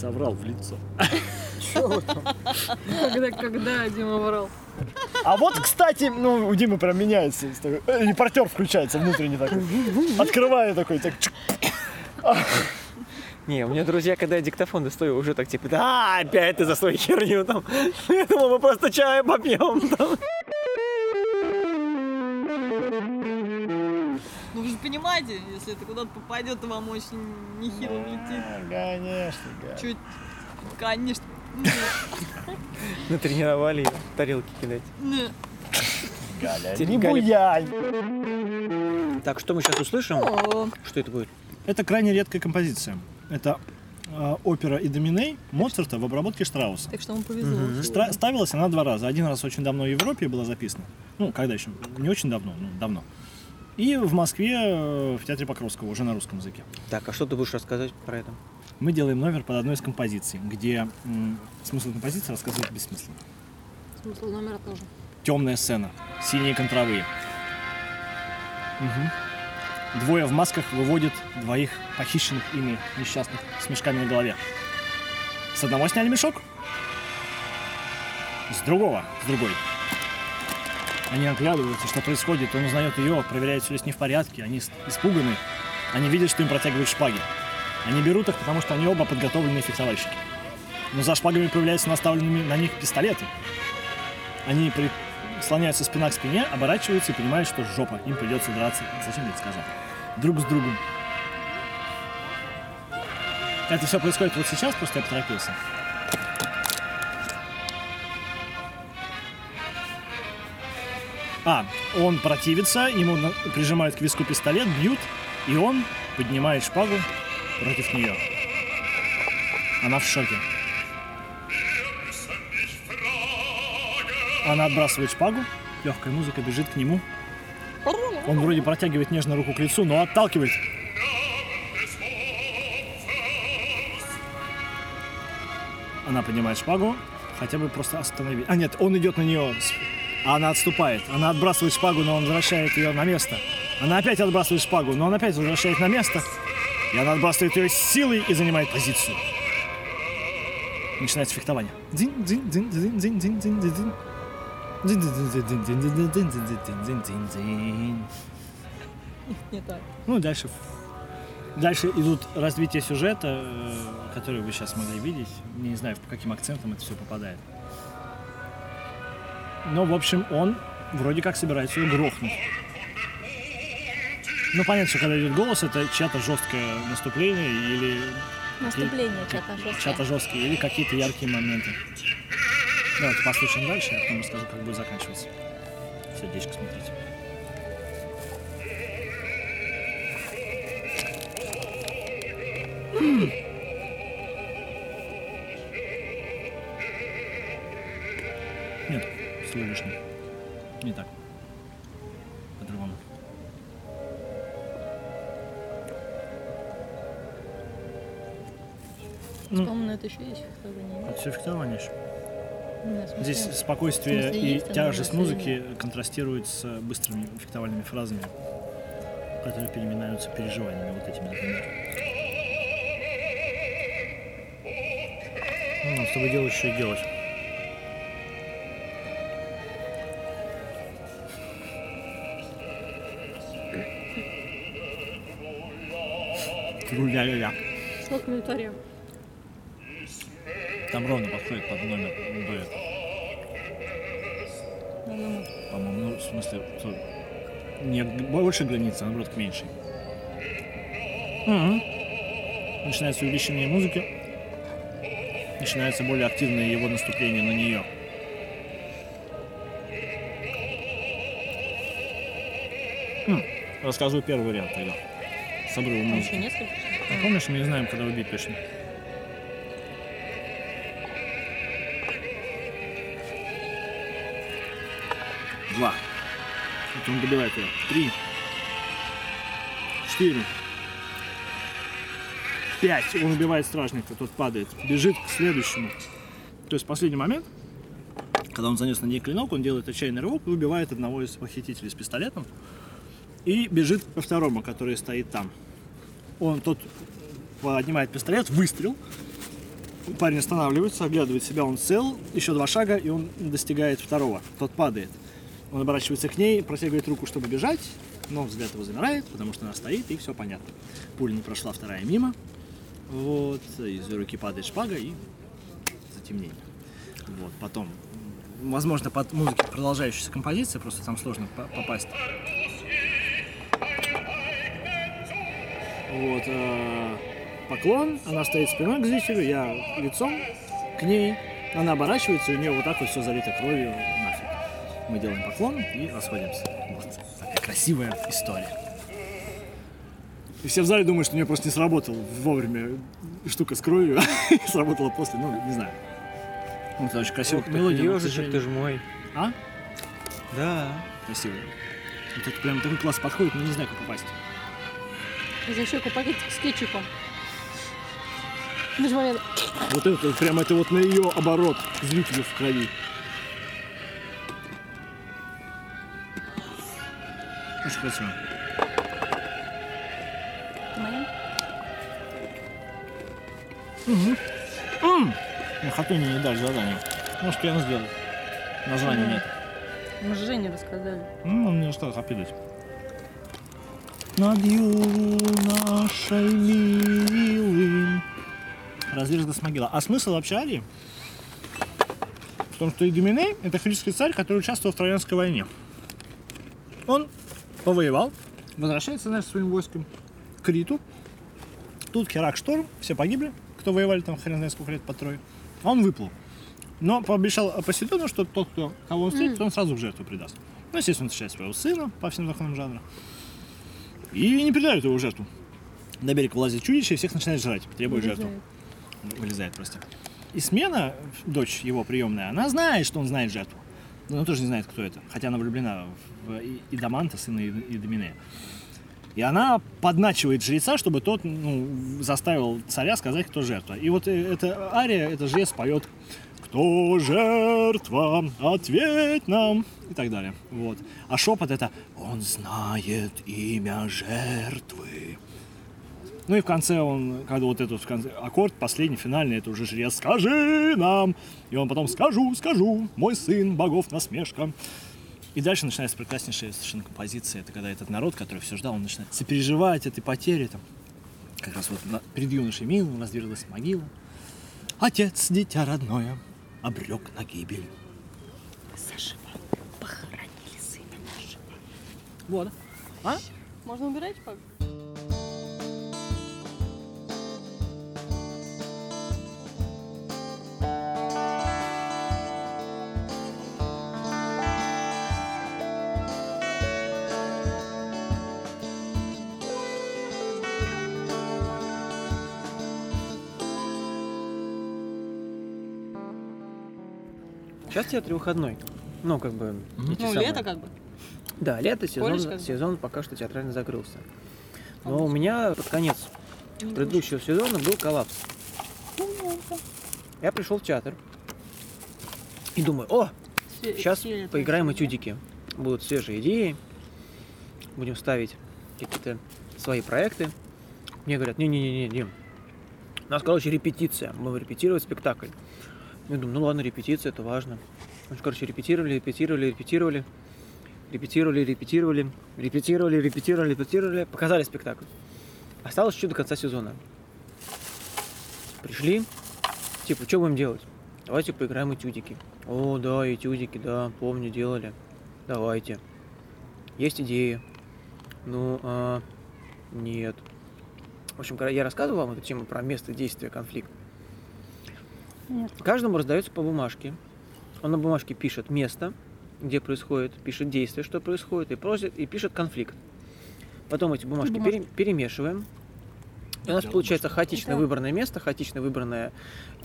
Соврал в лицо. Когда, когда Дима врал. А вот, кстати, ну, у Димы прям меняется. такой, э, Репортер включается внутренне такой. Открываю такой, так, чук. Не, у меня друзья, когда я диктофон достаю, уже так типа, да, опять ты за свою херню там. Я думал, мы просто чай попьем. там». Если это куда-то попадет, вам очень нехило влетит. Конечно, да. Чуть, конечно. Натренировали её тарелки кидать. Не. Буянь. Так, что мы сейчас услышим? Что это будет? Это крайне редкая композиция. Это э, опера «Идоминей» Моцарта в обработке Штрауса. Так что вам повезло. Стра- ставилась она два раза. Один раз очень давно в Европе была записана. Ну, когда еще? Не очень давно, ну, давно. И в Москве э, в Театре Покровского, уже на русском языке. Так, а что ты будешь рассказать про это? Мы делаем номер под одной из композиций, где м, смысл композиции рассказывать бессмысленно. Смысл номера тоже. Темная сцена, синие контровые. Мгм. Двое в масках выводят двоих похищенных ими несчастных с мешками на голове. С одного сняли мешок, с другого, с другой. Они оглядываются, что происходит, он узнает ее, проверяет, все ли с ней в порядке, они испуганы, они видят, что им протягивают шпаги. Они берут их, потому что они оба подготовленные фехтовальщики. Но за шпагами появляются наставленными на них пистолеты. Они при- слоняются спина к спине, оборачиваются и понимают, что жопа, им придется драться. Зачем я это сказал? Друг с другом. Это все происходит вот сейчас, просто я поторопился. А, он противится, ему прижимают к виску пистолет, бьют, и он поднимает шпагу против нее. Она в шоке. Она отбрасывает шпагу, легкая музыка бежит к нему. Он вроде протягивает нежно руку к лицу, но отталкивает. Она поднимает шпагу, хотя бы просто остановить. А нет, он идет на нее, она отступает. Она отбрасывает шпагу, но он возвращает ее на место. Она опять отбрасывает шпагу, но он опять возвращает на место. И она отбрасывает ее силой и занимает позицию. Начинается фехтование. ну и дальше. Дальше идут развитие сюжета, который вы сейчас могли видеть. Не знаю, по каким акцентам это все попадает. Но, в общем, он вроде как собирается ее грохнуть. Ну, понятно, что когда идет голос, это чья-то жесткое наступление или Наступление чата жесткое. чья-то жесткие или какие-то яркие моменты. Давайте послушаем дальше, я потом расскажу, как будет заканчиваться. Сердечко смотрите. Ну, это еще есть фехтование. это все фехтование еще. Да, в смысле, Здесь спокойствие смысле, и есть тяжесть музыки контрастирует с быстрыми фехтовальными фразами, которые переминаются переживаниями вот этими, например. Ну, чтобы делать, что и делать. Ля-ля-ля. Сколько комментариев? Там ровно подходит под номер. Ну, По-моему, ну, в смысле, что не больше границы, а наоборот к меньшей. Мгм. Начинается увеличение музыки. Начинается более активное его наступление на нее. М, Рассказываю первый вариант тогда. С обрывом музыки. еще несколько? Помнишь, мы не знаем, когда убить точно. Два. Вот он добивает ее. Три. Четыре. Пять. Он убивает стражника, тот падает. Бежит к следующему. То есть последний момент, когда он занес на ней клинок, он делает отчаянный рывок и убивает одного из похитителей с пистолетом. И бежит ко второму, который стоит там. Он тот поднимает пистолет, выстрел. Парень останавливается, оглядывает себя, он цел, еще два шага, и он достигает второго. Тот падает. Он оборачивается к ней, протягивает руку, чтобы бежать, но взгляд его замирает, потому что она стоит, и все понятно. Пуля не прошла, вторая мимо. Вот, из руки падает шпага и затемнение. Вот, потом, возможно, под музыки продолжающаяся композиция, просто там сложно по- попасть. Вот, э, поклон, она стоит спиной к зрителю, я лицом к ней, она оборачивается, у нее вот так вот все залито кровью, нафиг. Мы делаем поклон и расходимся. Вот такая красивая история. И все в зале думают, что у нее просто не сработал вовремя штука с кровью, сработала после, ну, не знаю. Ну, это очень красивая мелодия. но, к Ежичек, сожалению- ты ж мой. А? Да. Красивая. Вот это прям такой класс подходит, но не знаю, как попасть. За щеку пакетик с кетчупом. Момент. Вот это вот прям это вот на ее оборот зрителю в крови. Очень красиво. Моя? Ну, Хатуни не дашь задание. Может, я сделал. Названия нет. Мы же Жене рассказали. Ну, он мне что опидать. Над юношей милым. Разрезка с могила. А смысл вообще арии? В том, что Игуменей – это фрический царь, который участвовал в Троянской войне. Он повоевал, возвращается, знаешь, своим войском к Криту. Тут Херак шторм, все погибли, кто воевали там хрен знает сколько лет по трое. А он выплыл. Но пообещал Посейдону, что тот, кто, кого он встретит, он сразу в жертву придаст. Ну, естественно, он встречает своего сына по всем законам жанра. И не предают его в жертву. На берег вылазит чудище и всех начинает жрать, требует жертву. Вылезает. Прости. И смена, дочь его приемная, она знает, что он знает жертву. Но она тоже не знает, кто это. Хотя она влюблена в Идаманта, сына Ид- Идаминея. И она подначивает жреца, чтобы тот ну, заставил царя сказать, кто жертва. И вот э, эта ария, это жрец поет «Кто жертва? Ответь нам!» и так далее. Вот. А шепот это «Он знает имя жертвы». Ну и в конце он, когда вот этот конце, аккорд последний, финальный, это уже жрец «Скажи нам!» И он потом «Скажу, скажу, мой сын, богов насмешка!» И дальше начинается прекраснейшая совершенно композиция. Это когда этот народ, который все ждал, он начинает сопереживать этой потере. Там, как раз вот на- перед юношей милым разверзлась могила. Отец, дитя родное, обрек на гибель. Заживо. Похоронили сына нашего. Вот. А? Можно убирать пак? Сейчас театр выходной. Ну, как бы... Ну, самые- лето как бы. Да, лето, сезон, бы. сезон пока что театрально закрылся. Но у меня под конец предыдущего сезона был коллапс. Я пришел в театр и думаю, о, сейчас поиграем этюдики. Будут свежие идеи, будем ставить какие-то свои проекты. Мне говорят, не-не-не, Дим, у нас, короче, репетиция, мы будем репетировать спектакль. Я думаю, ну ладно, репетиция, это важно. Же, короче, репетировали, репетировали, репетировали, репетировали, репетировали, репетировали, репетировали, репетировали, показали спектакль. Осталось еще до конца сезона. Пришли, типа, что будем делать? Давайте поиграем этюдики. О, да, этюдики, да, помню, делали. Давайте. Есть идеи. Ну, а, нет. В общем, когда я рассказывал вам эту тему про место действия конфликта, Нет. каждому раздается по бумажке. Он на бумажке пишет место, где происходит, пишет действие, что происходит, и просит, и пишет конфликт. Потом эти бумажки Бумажки. пере- перемешиваем. И у нас получается хаотично Это- выбранное место, хаотично выбранное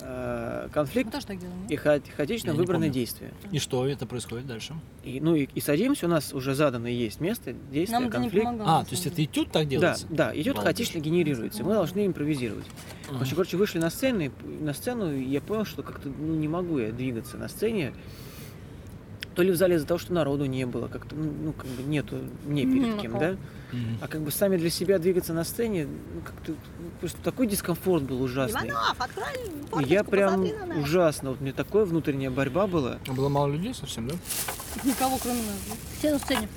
э, Мы конфликт тоже так делаем, нет? и ха- хаотично Я выбранное действие. И что это происходит дальше? И, ну и, и садимся, у нас уже заданное есть место, действие, Нам конфликт. помогало. А, то есть это этюд так Да, делается? да, идет Балдеж. хаотично генерируется. Мы должны импровизировать. Общем, короче, вышли на сцену, и на сцену, и я понял, что как-то ну, не могу я двигаться на сцене. То ли в зале из-за того, что народу не было, как-то, ну, ну, как бы нету, не перед Мгм, кем, ну, да? А как бы сами для себя двигаться на сцене, ну, как-то ну, просто такой дискомфорт был ужасный. Иванов, открой И форточку, Я прям посмотри на нас. ужасно, вот мне такая внутренняя борьба была. А было мало людей совсем, да? Никого, кроме нас. да? Все на сцене.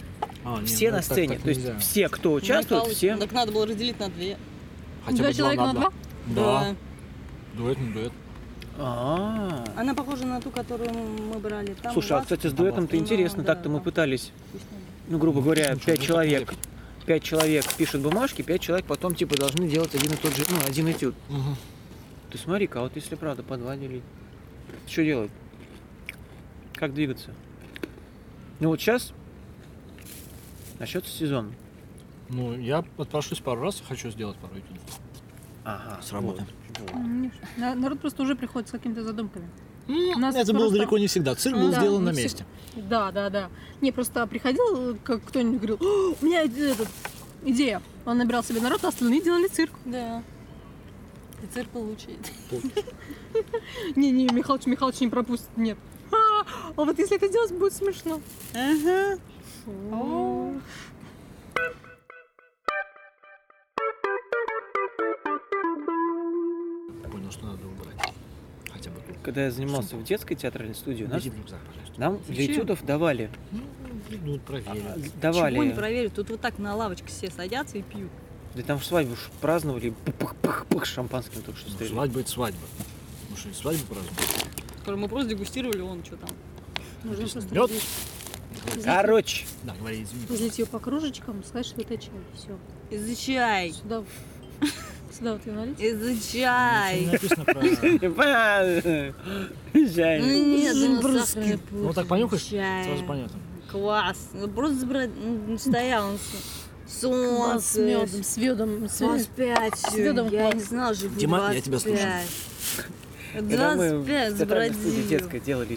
А, нет, Все ну на так- сцене, так то есть нельзя. все, кто участвует, Михалыч, все. Так надо было разделить на две. Хотя Два бы человека на два? Да. Дуэт на дуэт. А, Она похожа на ту, которую мы брали. Там Слушай, а кстати, с дуэтом-то ну, интересно, да, так-то мы пытались, ну, грубо говоря, Ничего, пять не человек, пять человек пишут бумажки, пять человек потом, типа, должны делать один и тот же, ну, один этюд. Мгм. Ты смотри-ка, а вот если правда по два делить, что делать? Как двигаться? Ну вот сейчас начнется сезон. Ну, я отпрошусь пару раз, хочу сделать пару этюдов. Ага. Сработаем. вот. Народ просто уже приходит с какими-то задумками. М, нас Это было просто- далеко не всегда. Цирк был Да, сделан на месте. Да, да, да. Не, просто приходил, как кто-нибудь говорил, «О, у меня этот, идея. Он набирал себе народ, а остальные делали цирк. Да. И цирк получит. Не-не, Михалыч Михалыч не пропустит, нет. А, а вот если это делать, будет смешно. Ага. Когда я занимался в детской театральной студии, у нас, рюкзак, нам для Зачем? этюдов давали, Ну, ну, проверим. Чего не давали, проверить? Тут вот так на лавочке все садятся и пьют. да там свадьбу ж праздновали, пых-пых-пых, шампанским только что Ну, стреляли. свадьба это свадьба. Ну что, свадьбу? Который мы просто дегустировали, он что там. Нужно просто мед. Короче, Да, говори, извини. разлить ее по кружечкам, сказать, что это чай. Все. Изучай. Сюда. Сюда вот ее налить. Не Изучай. написано про... Жаль. Ну нет, ну сахарный Ну так понюхаешь, чай. сразу понятно. Класс. Ну, Просто забрать, ну, стоял он с- Класс с солнце. медом, с медом, с 25. С медом Я не знала, что будет Дима, я тебя слушаю. 25. Когда мы в 25 театральной студии забродил. детской делали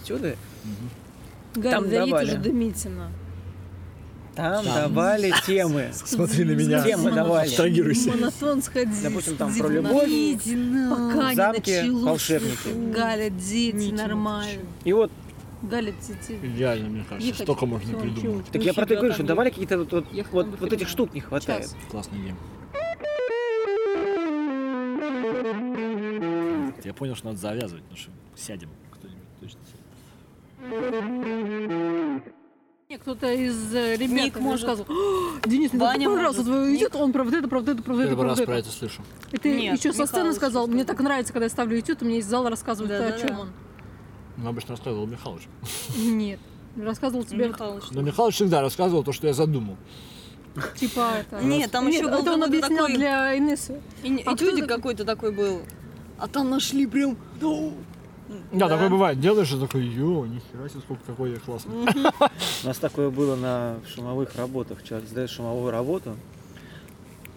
Галя, Там давали. уже дымительно. Там Там. давали темы. Смотри на меня. Темы давали. Абстрагируйся. Монотон сходи. Допустим, там про любовь. Пока Замки, волшебники. Галя, дети, нормально. И вот, Галя, дети. Идеально, мне кажется. Ехать. Столько можно Всё, придумать. так я про это говорю, что давали какие-то вот, вот, вот, вот этих штук не хватает. Час. Классная идея. Я понял, что надо завязывать, потому что сядем кто-нибудь точно сядет. Кто-то из э, ребят Ник может. «О, Денис, мне так Ваня понравился может. твой Ник. этюд, он про вот это, про вот это, про вот это, Первый раз про это. слышу. И ты Нет, еще со сцены сказал, мне так нравится, когда я ставлю этюд, и мне из зала рассказывают, Да-да-да. о чем он. Ну, обычно рассказывал Михалыч. Нет. Рассказывал тебе, Михалыч. Но Михалыч всегда рассказывал то, что я задумал. типа, это... Нет, там еще был это он объяснял такой- для Инессы. И- А Этюдик кто- какой-то такой был. А там нашли прям... Да, такое бывает. Делаешь и такой, ё, нихера себе, сколько какой я классный. У нас такое было на шумовых работах. Человек сдает шумовую работу.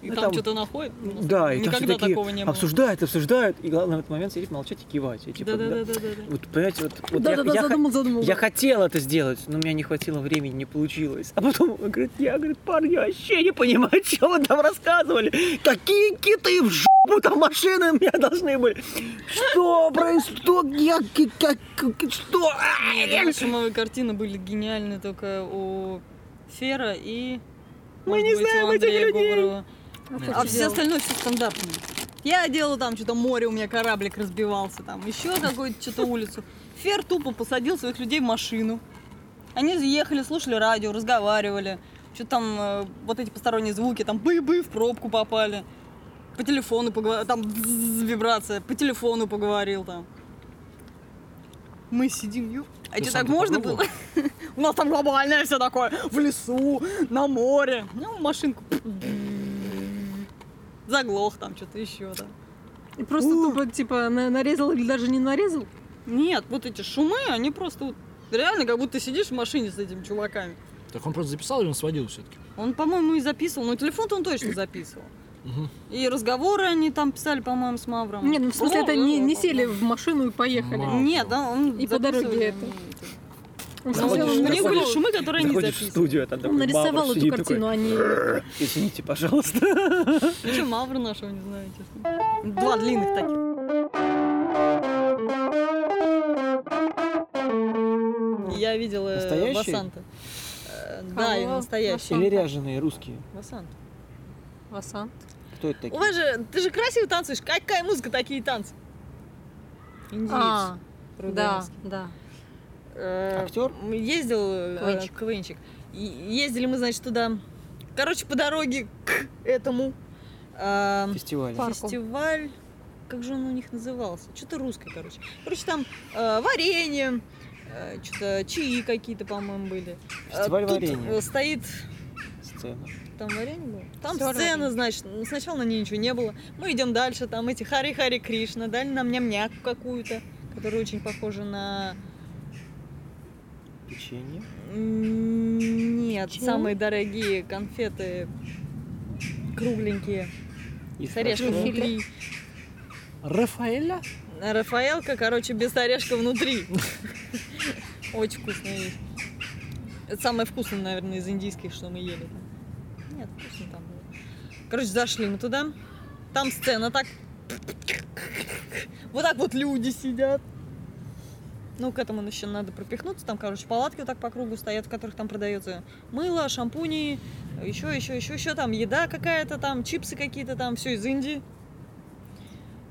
И Ну, там, там- что-то находит. Ну, Да, и там все такие такого не было. обсуждают, обсуждают. И главное в этот момент сидеть, молчать и кивать. И типа, да. Да-да-да-да-да. Вот, понимаете, вот, вот я, Да-да-да, я х- задумал, задумал. я хотел это сделать, но у меня не хватило времени, не получилось. А потом он говорит, я, говорит, парни, вообще не понимаю, что вы там рассказывали. Какие киты в жопу там машины у меня должны были. Что происходит? Я, как, что? Я- Нет, шумовые картины были гениальны только у Фера и... Мы не быть, знаем у этих людей. А А все делал? остальное все стандартное. Я делала там что-то море, у меня кораблик разбивался, там еще какую-то что-то улицу. Фер тупо посадил своих людей в машину. Они ехали, слушали радио, разговаривали. Что там э, вот эти посторонние звуки, там бы-бы в пробку попали. По телефону поговорил, там вибрация, по телефону поговорил там. Мы сидим, ё... А что сам так можно было? У нас там глобальное все такое, в лесу, на море. Ну, машинку. Заглох там, что-то еще там. И просто тупо, типа, на- нарезал или даже не нарезал? Нет, вот эти шумы, они просто вот реально как будто сидишь в машине с этими чуваками. Так он просто записал или он сводил все-таки? Он, по-моему, и записывал, но телефон-то он точно записывал. И разговоры они там писали, по-моему, с Мавром. Нет, ну в смысле, это не, не сели в машину и поехали. Мам. Нет, да, он И по дороге записывали, это. Заходишь, них были шумы, которые они Заходишь в студию, а там Он такой нарисовал эту картину, они... Извините, пожалуйста. Что, Мавра нашего не знаю, честно. Два длинных таких. Я видела Настоящие? Васанта. Да, Кого? настоящий. Или ряженые русские? Васант. Васан. Кто это У такие? вас же, ты же красиво танцуешь. Какая музыка, такие танцы? Индиец. А, да, да. Э, Актер? Ездил э. КВНчик. И Ездили мы, значит, туда. Короче, по дороге к этому э, Фестиваль. Фестиваль. Как же он у них назывался? Что-то русское, короче. Короче, там э, варенье, э, что-то чаи какие-то, по-моему, были. Фестиваль тут, варенья. стоит Сцена. там варенье было? Там Всё сцена, варенье. значит. Сначала на ней ничего не было. Мы идем дальше, там эти Хари-Хари Кришна, дали нам ням-няку какую-то, которая очень похожа на... Печенье. Нет, Чего? самые дорогие конфеты кругленькие, Из с орешком фарша. внутри. Рафаэля? Рафаэлка, короче, без орешка внутри. Очень вкусная вещь. Это самое вкусное, наверное, из индийских, что мы ели. Нет, вкусно там было. Короче, зашли мы туда. Там сцена так. Вот так вот люди сидят. Ну, к этому еще надо пропихнуться. Там, короче, палатки вот так по кругу стоят, в которых там продается мыло, шампуни, еще, еще, еще, еще там еда какая-то, там чипсы какие-то, там все из Индии.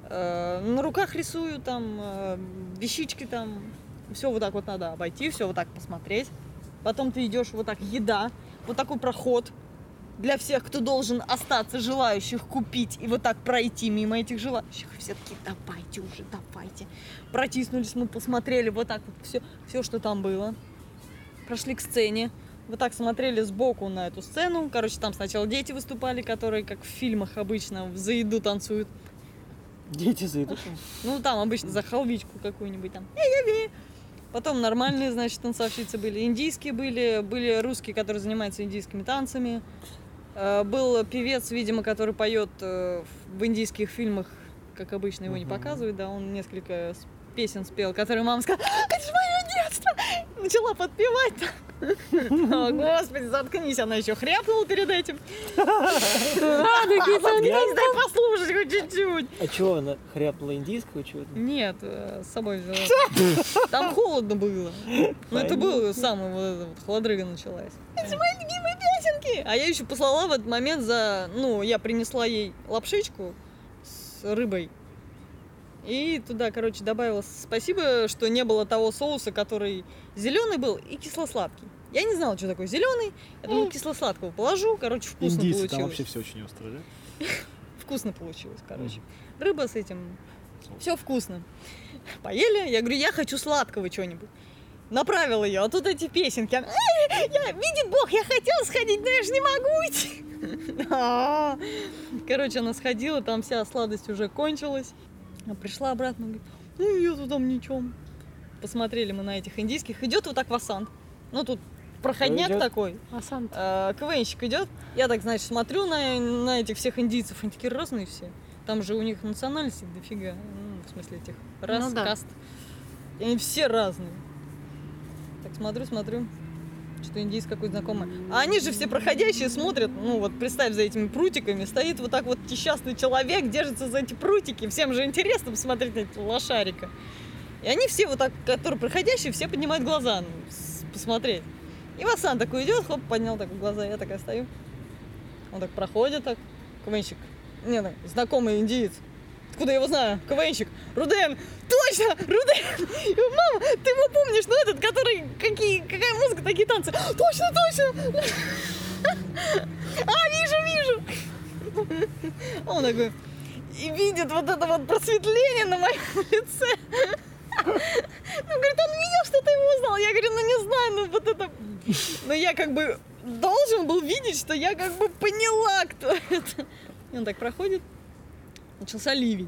Э, на руках рисуют, там э, вещички там. Все вот так вот надо обойти, все вот так посмотреть. Потом ты идешь вот так, еда, вот такой проход для всех, кто должен остаться, желающих купить, и вот так пройти мимо этих желающих. Все таки давайте уже, давайте. Протиснулись, мы посмотрели вот так вот все, все, что там было. Прошли к сцене. Вот так смотрели сбоку на эту сцену. Короче, там сначала дети выступали, которые, как в фильмах обычно, за еду танцуют. Дети зайдут. Ну, там обычно за халвичку какую-нибудь там. Потом нормальные, значит, танцовщицы были. Индийские были, были русские, которые занимаются индийскими танцами. Э, Был певец, видимо, который поет э, в индийских фильмах, как обычно его не показывают, да, он несколько песен спел, которые мама сказала, это же мое детство! Начала подпевать. О, господи, заткнись, она еще хряпнула перед этим. Заткнись, дай послушать хоть чуть-чуть. А чего она хряпнула индийского чего-то? Нет, э, с собой взяла. Там холодно было. Ну, это было самое вот это вот холодрыга началась. Это же мои любимые песенки! А я еще послала в этот момент за... Ну, я принесла ей лапшичку с рыбой. И туда, короче, добавила спасибо, что не было того соуса, который зеленый был и кисло-сладкий. Я не знала, что такое зеленый. Я думала, кисло-сладкого положу. Короче, вкусно Индийцы, там получилось. вообще все очень острое, да? Вкусно получилось, короче. Рыба с этим. Все вкусно. Поели, я говорю, я хочу сладкого чего-нибудь. Направила ее, а тут эти песенки. Она, «Ай, я, видит Бог, я хотела сходить, но я же не могу идти. А. Короче, она сходила, там вся сладость уже кончилась. А пришла обратно, говорит, ну я там ничего. Посмотрели мы на этих индийских. Идет вот так васан. Ну тут проходняк идет? такой. Васан. Э, КВНщик идет, я так, значит, смотрю на, на этих всех индийцев, они такие разные все. Там же у них национальности дофига, ну, в смысле этих рас, Ну да. каст. И они все разные. Так смотрю, смотрю, что индийский какой знакомый. А они же все проходящие смотрят, ну вот представь, за этими прутиками стоит вот так вот несчастный человек, держится за эти прутики. Всем же интересно посмотреть на этого лошарика. И они все вот так, которые проходящие, все поднимают глаза ну, посмотреть. И Васан такой идет, хоп, поднял так глаза, я такая стою. Он так проходит, так, КВНщик. Не, ну, знакомый индиец. Откуда я его знаю? КВНщик. Руден! Точно! Руден! Мама, ты его помнишь, ну этот, который, какие, какая музыка, такие танцы. Точно, точно! А, вижу, вижу! Он такой, и видит вот это вот просветление на моем лице. Ну, говорит, он видел, что ты его узнал. Я говорю, ну не знаю, ну вот это... Но я как бы должен был видеть, что я как бы поняла, кто это. И он так проходит. Начался ливень.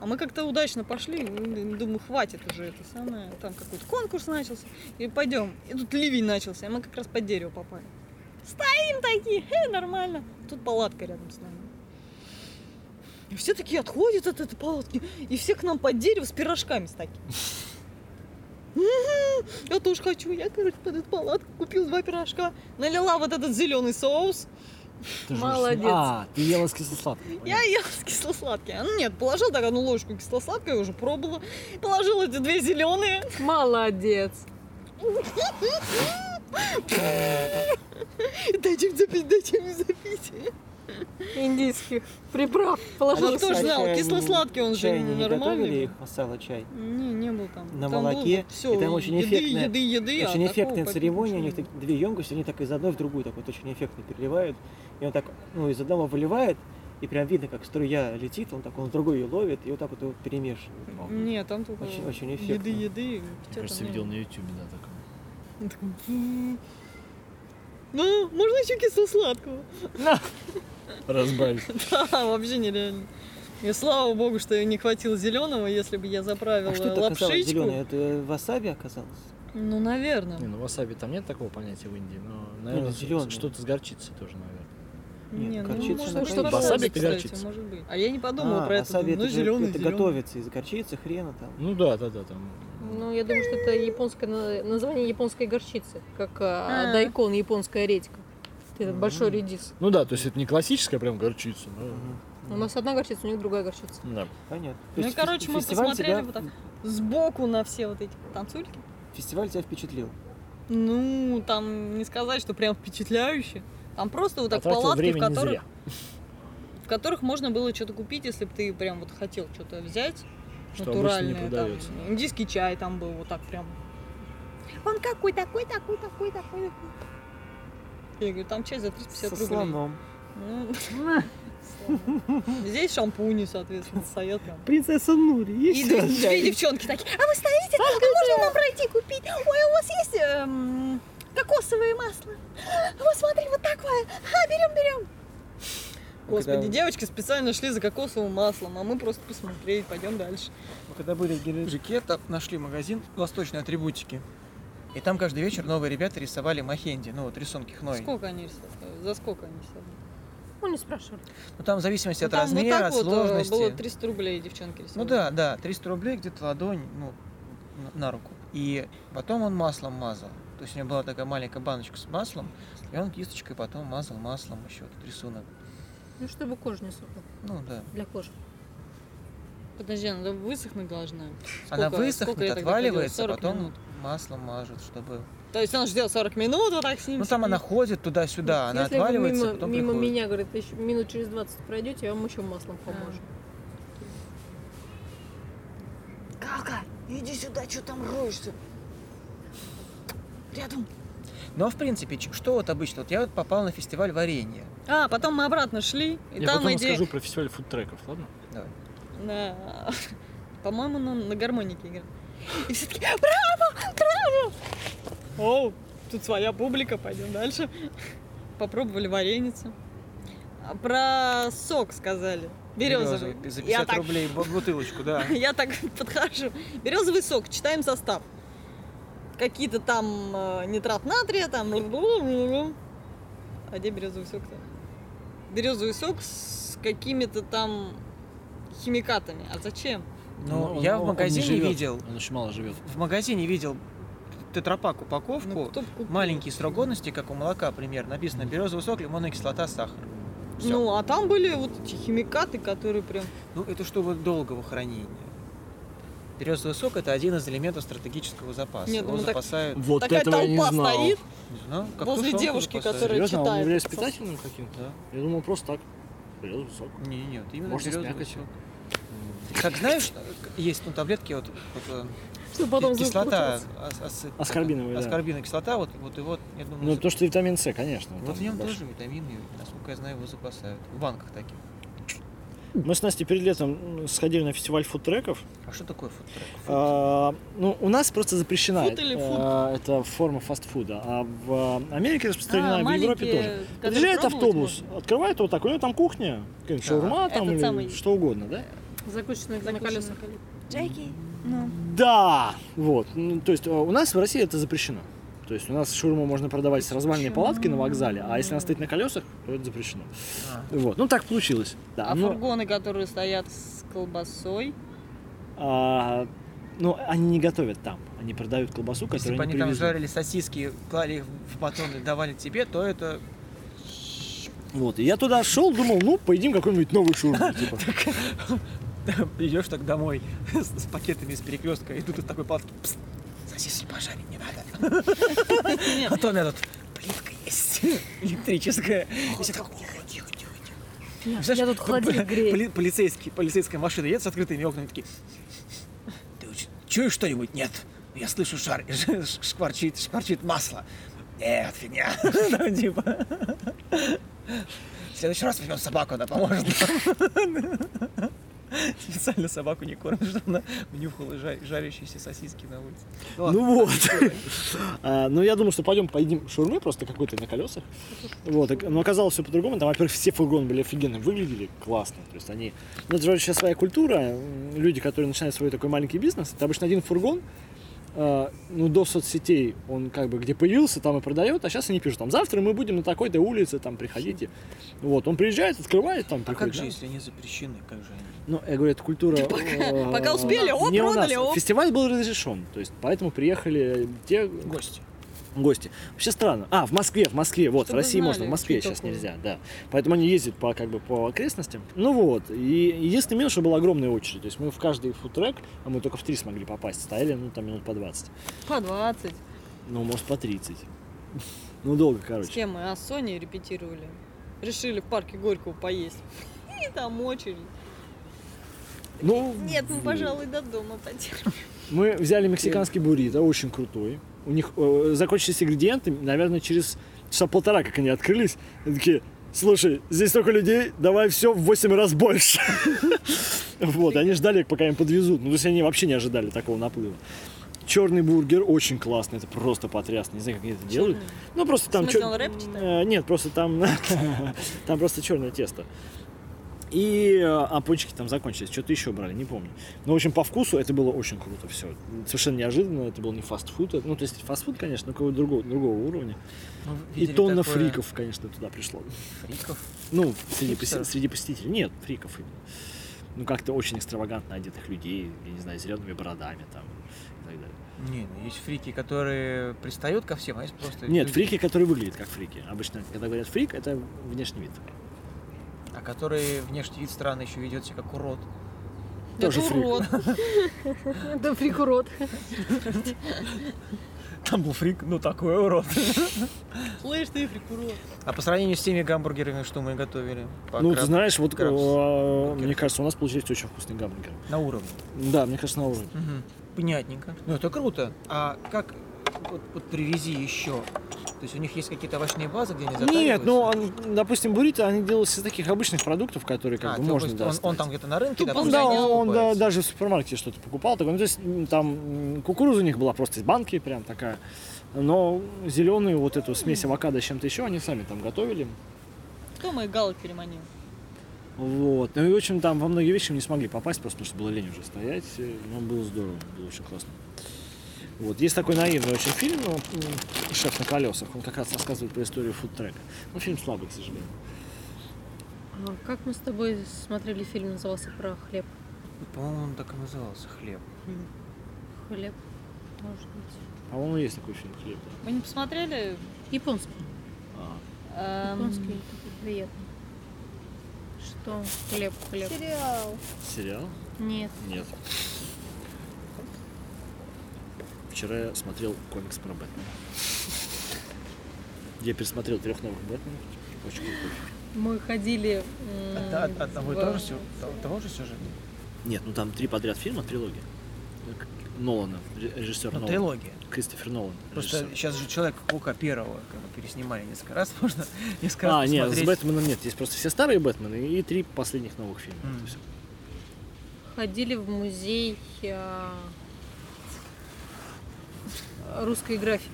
А мы как-то удачно пошли, думаю, хватит уже это самое. Там какой-то конкурс начался. И пойдем. И тут ливень начался, и мы как раз под дерево попали. Стоим такие, э, нормально. Тут палатка рядом с нами. И все такие отходят от этой палатки, и все к нам под дерево с пирожками с такими. Я тоже хочу. Я, короче, под эту палатку купил два пирожка, налила вот этот зеленый соус. Ты же- Молодец. А, ты ела с кисло-сладким. Я ела с кисло-сладким. А, Ну нет, положил так одну ложку кисло-сладкой, уже пробовала. Положила эти две зеленые. Молодец. Дайте мне запить, дайте мне запить. Индийских приправ. А Положил. вот тоже знал, чай они- кисло-сладкий он же не готовили нормальный. их, масала чай? Не, не был там. На Там молоке, всё, и там очень еды, эффектная- еды, еды, а очень такого эффектная церемония, у них так две емкости, они так из одной в другую так вот очень эффектно переливают. И он так, ну, из одного выливает, и прям видно, как струя летит, он так, он в другой ее ловит, и вот так вот его перемешивает. Нет, там только Очень- очень еды, эффектно. еды. Мне питья кажется, видел на ютубе, да, такое. Он такой, «М, Ну, можно еще кисло-сладкого. Разбавить. Да, вообще нереально. И слава богу, что не хватило зеленого, если бы я заправила А что это лапшичку. зеленое? Это васаби оказалось? Ну, наверное. Не, ну васаби там нет такого понятия в Индии, но, наверное, ну, что-то с горчицей тоже, наверное. Нет, Не, ну, горчица может, на что-то горчице. Васаби кстати, это горчица. может быть. А я не подумала а, про это. это, ну, же- зеленый, это зеленый. готовится из горчицы, хрена там. Ну да, да, да, там. Ну, я думаю, что это японское на- название японской горчицы, как а, А. дайкон, японская редька. Этот большой редис. Ну да, то есть это не классическая прям горчица, но... У нас одна горчица, у них другая горчица. Да. Понятно. То Ну, и, короче, мы посмотрели тебя- вот так сбоку на все вот эти танцульки. Фестиваль тебя впечатлил. Ну, там не сказать, что прям впечатляюще. Там просто вот так Потратил палатки, в которых, зря. в которых можно было что-то купить, если бы ты прям вот хотел что-то взять. Что натуральное. Там, индийский чай там был вот так прям. Он какой такой, такой, такой, такой. Я говорю, там чай за 350 Со рублей. слоном. Ну, Здесь шампуни, соответственно, стоят. Принцесса Нури, И две две девчонки такие, а вы стоите? А можно нам пройти купить? Ой, у вас есть эм, кокосовое масло? Вот смотри, вот такое. А, берем, берем. Господи, Когда- девочки специально шли за кокосовым маслом, а мы просто посмотреть, пойдем дальше. Мы когда были в Геленджике, там нашли магазин восточной атрибутики. И там каждый вечер новые ребята рисовали махенди, ну вот рисунки хной. Сколько они рисовали? За сколько они рисовали? Ну, не спрашивали. Ну там в зависимости Ну, от там размера, вот так от вот э, сложности. было 300 рублей девчонки рисовали. Ну да, да, 300 рублей где-то ладонь, ну, на- руку. И потом он маслом мазал. То есть у него была такая маленькая баночка с маслом, и он кисточкой потом мазал маслом еще этот рисунок. Ну, чтобы кожа не сохла. Ну да. Для кожи. Подожди, она высохнуть должна. Она Сколько- высохнет, сколько я тогда отваливается, ходила? 40 потом минут. Маслом мажут, чтобы... То есть он ждет 40 минут, вот так с ним Ну там сидит. она ходит туда-сюда, она Если отваливается, мимо, потом мимо приходит. меня, говорит, еще минут через 20 пройдете, я вам еще маслом поможем. Кака, иди сюда, что там роешься? Рядом. Но в принципе, что вот обычно? Вот я вот попал на фестиваль варенья. А, потом мы обратно шли, и Я там потом идея... расскажу про фестиваль фудтреков, ладно? Давай. На- По-моему, на, на гармонике играет. И все таки браво! О, тут своя публика, пойдем дальше. Попробовали вареницу. А Про сок сказали. Березовый. За Я 50 так, рублей бу- бутылочку, да. я так подхожу. Березовый сок, читаем состав. Какие-то там э, нитрат натрия, там... А где березовый сок-то? Березовый сок с какими-то там химикатами. А зачем? Ну, он- я он- в он не магазине живет, видел, Он очень мало живет. в магазине видел тетрапак упаковку, Ну, маленький срок годности, как у молока примерно, написано березовый сок, лимонная кислота, сахар. Всё. Ну, а там были вот эти химикаты, которые прям... Ну, это чтобы долгого хранения. Березовый сок это один из элементов стратегического запаса. Нет, Его ну так- запасают. Вот Такая этого я не толпа знал. стоит Не знаю, как возле девушки, запасают. которая Серьезно, он читает является этот питательным каким-то? Да. Я думал просто так. Березовый сок. Не, нет, именно Можно с березовый сок. Как знаешь, есть ну, таблетки, вот, вот, э, Чтобы потом кислота, Аскорбиновая, да. аскорбиновая кислота, вот, вот и вот, я думаю, Ну, то, что витамин С, конечно. вот там в нем больше. тоже витамины, насколько я знаю, его запасают. В банках таких. Мы с Настей перед летом сходили на фестиваль фудтреков. А что такое фудтрек? А, ну, у нас просто запрещена Фуд или э, эта форма фастфуда, а в Америке распространена, А, в Европе тоже. Подъезжает автобус, открывает вот так, у него там кухня, шаурма там Этот или самый- что угодно, да? Закусочная на колесах. Джеки, ну. Да, вот. Ну, то есть э, у нас в России это запрещено. То есть у нас шаурму можно продавать с развальной палаткой на вокзале, а если она стоит на колесах, то это запрещено. А. Вот. Ну так получилось. Да. А но, фургоны, которые стоят с колбасой, а, ну, они не готовят там. Они продают колбасу, Если которую бы они они там жарили сосиски, клали их в батон и давали тебе, то это Вот. И я туда шел, думал, ну, поедим какой-нибудь новый шаурму. Типа. идешь так домой с, с пакетами из перекрестка, и тут из такой палатки пс, сосиски пожарить не надо. А то у меня тут плитка есть электрическая. Я тут холодильник грею. поли- полицейский, полицейская машина едет с открытыми окнами, такие, ты чуешь что-нибудь? Нет. Я слышу шар, шкварчит, шкварчит масло. Нет, фигня. Ну, типа. В следующий раз возьмем собаку, она поможет нам. Специально собаку не кормишь, чтобы она нюхала жа- жарящиеся сосиски на улице. Ну вот. А, Ну, я думаю, что пойдем поедим шурмы просто какой-то на колесах. Вот. Но оказалось все по-другому. Там, во-первых, все фургоны были офигенно выглядели, классно. То есть они... Ну, это же вообще своя культура. Люди, которые начинают свой такой маленький бизнес, это обычно один фургон, а, ну, до соцсетей он как бы где появился, там и продает, а сейчас они пишут, там, завтра мы будем на такой-то улице, там, приходите. Вот, он приезжает, открывает, там, А приходит. как же, да. если они запрещены? Как же они? Ну, я говорю, это культура... э, пока успели, нас. продали, оп. Фестиваль был разрешен, то есть поэтому приехали те Гости. Гости. Вообще странно. А, в Москве, в Москве, вот, Чтобы в России знали, можно, в Москве сейчас такое. нельзя, да. Поэтому они ездят по, как бы, по окрестностям. Ну вот, и единственный минус, что была огромная очередь. То есть мы в каждый фудтрек, а мы только в три смогли попасть, стояли, ну, там, минут по 20. По 20. Ну, может, по 30. Ну, долго, С короче. кем мы? А с Соней репетировали. Решили в парке Горького поесть. И там очередь. Ну, Нет, мы, пожалуй, до дома потерпим. Мы взяли мексиканский буррито, очень крутой. У них э, закончились ингредиенты, наверное, через часа полтора, как они открылись. Они такие, слушай, здесь столько людей, давай все в 8 раз больше. Вот, они ждали, пока им подвезут. Ну, то есть они вообще не ожидали такого наплыва. Черный бургер очень классный, это просто потрясно. Не знаю, как они это делают. Ну, просто там... Читает? Э, Нет, просто там... Там просто черное тесто. И э, а пончики там закончились, что-то еще брали, не помню. Но, в общем, по вкусу это было очень круто все. Совершенно неожиданно, это был не фастфуд. это- Ну, то есть фастфуд, конечно, но какого-то другого, другого уровня. Мы И тонна такое- фриков, конечно, туда пришло. Фриков? Ну, среди, Хипстеров? среди посетителей. Нет, фриков именно. Ну, как-то очень экстравагантно одетых людей, я не знаю, зелеными бородами там и так далее. Не, ну есть фрики, которые пристают ко всем, а есть просто... Нет, люди, фрики, которые выглядят как фрики. Обычно, когда говорят фрик, это внешний вид. Которые внешний вид странно еще ведет себя как урод. Тоже Это фрик. урод. Это фрикурот. Там был фрик, ну такой урод. Слышь ты, фрик, урод. А по сравнению с теми гамбургерами, что мы готовили? ну, ты знаешь, вот э, мне кажется, у нас получились очень вкусные гамбургеры. На уровне. Да, мне кажется, на уровне. Понятненько. Ну это круто. А как вот, вот привези еще? То есть у них есть какие-то овощные базы, где они Нет, ну, затариваются? он, допустим, буррито, они делаются из таких обычных продуктов, которые как А, бы то можно есть он, достать. он там где-то на рынке, Тупо допустим, да, гонял. он да, даже в супермаркете что-то покупал. Такой, ну, то есть там кукуруза у них была просто из банки, прям такая. Но зеленую вот эту смесь авокадо с чем-то еще они сами там готовили. Кто мои галок переманил? Вот. Ну и, в общем, там во многие вещи мы не смогли попасть, просто потому что было лень уже стоять. Но было здорово, было очень классно. Вот. Есть такой наивный очень фильм, ну, «Шеф на колесах». Он как раз рассказывает про историю фудтрека. Ну, фильм слабый, к сожалению. А Как мы с тобой смотрели фильм, назывался про хлеб? По-моему, он так и назывался хлеб. Хлеб, может быть. По-моему, есть такой фильм «Хлеб». да. Вы не посмотрели? Японский. А, Эм, Японский приятный. Что? Хлеб, хлеб. Сериал. сериал? Нет. Нет. Вчера я смотрел комикс про Бэтмена. Я пересмотрел трех новых Бэтменов. Очень крутой. Мы ходили... От- от- Одного и в- того же, сю- того- того же сюжета? Нет, ну там три подряд фильма, трилогия. Нолана, ре- режиссер Ну, Нолан. трилогия. Кристофер Нолан. Просто режиссер. сейчас же Человека-паука первого как бы переснимали несколько раз, можно несколько раз А, нет, с. Бэтменом нет. Есть просто все старые Бэтмены и три последних новых фильма. Всё. Ходили в музей а, русской графики.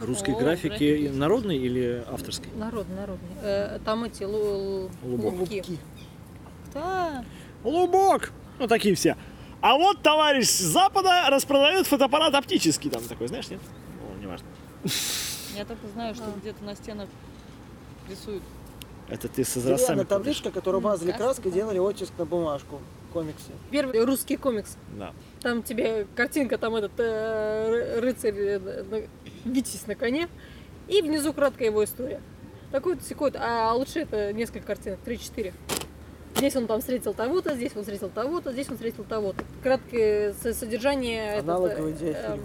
Русской О, графики графики. народной или авторской? Народный, народный. Э, Там эти лу- Лубок. лубки. Да. Лубок! Ну, такие все. А вот товарищ с Запада распродает фотоаппарат оптический. Там такой, знаешь, нет? Ну, неважно. Я только знаю, что где-то на стенах рисуют. Это ты с возрастами Деревянная путаешь. табличка, которую мазали краской, делали оттиск на бумажку. Комиксы. Первый русский комикс. Да. Там тебе картинка, там этот э, ры- рыцарь э, на- Витязь на коне. И внизу краткая его история. Такой-то, секой а лучше это несколько картинок, 3-4. Здесь он там встретил того-то, здесь он встретил того-то, здесь он встретил того-то. Краткое со- содержание... этот, Аналоговый э,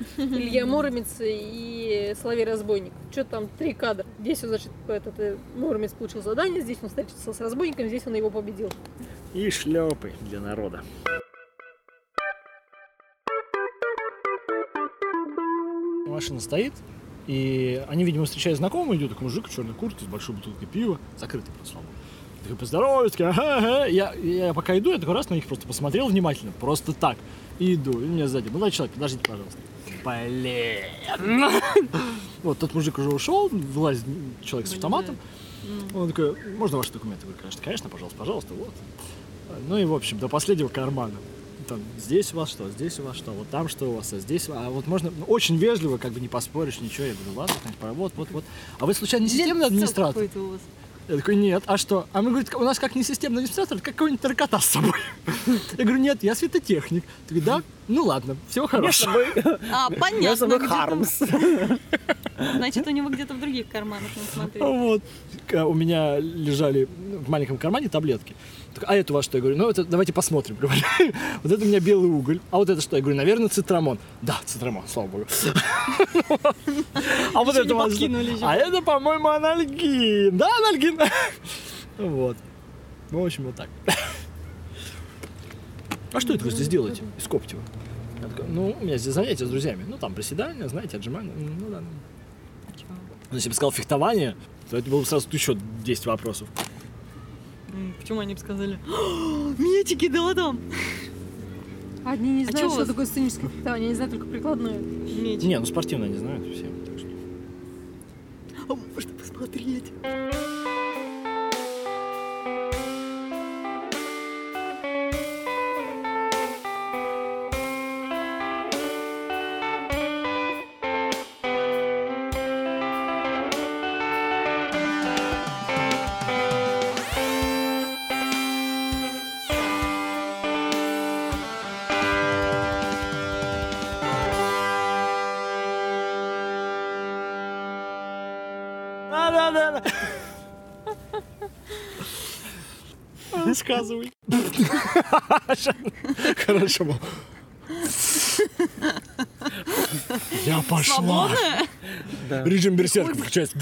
Илья Муромец и Соловей Разбойник. Что там, три кадра. Здесь, он, значит, этот э, Муромец получил задание, здесь он встретился с разбойником, здесь он его победил. И шлепы для народа. Машина стоит, и они, видимо, встречают знакомого, идет такой мужик в черной куртке с большой бутылкой пива, закрытый просто богу. Такой, поздороваюсь, такой, ага, ага. Я, я пока иду, я такой раз на них просто посмотрел внимательно, просто так. И иду, и меня сзади, молодой человек, подождите, пожалуйста. Блин. Вот, тот мужик уже ушел, вылазит человек с автоматом. Он такой, можно ваши документы? Вы, конечно, конечно, пожалуйста, пожалуйста, вот. Ну и, в общем, до последнего кармана. Там, здесь у вас что, здесь у вас что, вот там что у вас, а здесь, а вот можно, ну, очень вежливо, как бы не поспоришь, ничего, я говорю, ладно, пора, вот, вот, вот. А вы, случайно, не системный администратор? Я такой, нет, а что? А мы, говорит, у нас как не системный администратор, как какой-нибудь наркота с собой. Я говорю, нет, я светотехник. Ты говоришь, да? Ну ладно, всего хорошего. А, Я понятно. где-то- Хармс. Значит, у него где-то в других карманах он смотрел. Вот. У меня лежали в маленьком кармане таблетки. Так, А это у вас что? Я говорю, ну это давайте посмотрим. Вот это у меня белый уголь. А вот это что? Я говорю, наверное, цитрамон. Да, цитрамон, слава богу. А вот это у вас. А это, по-моему, анальгин. Да, анальгин. Вот. Ну, в общем, вот так. А что это вы здесь делаете из Коптева? Я такой, ну, у меня здесь занятия с друзьями. Ну, там приседания, знаете, отжимания. Ну, да. Ну, если бы сказал фехтование, то это было бы сразу еще 10 вопросов. Почему они бы сказали? «О, Метики, да, там. Одни не А знают, у что вас? такое сценическое фехтование, они знают только прикладное. Метики. Не, ну спортивно они знают все. Так что. А можно посмотреть? Рассказывай. Хорошо было. Я пошла. Режим берсерка включается.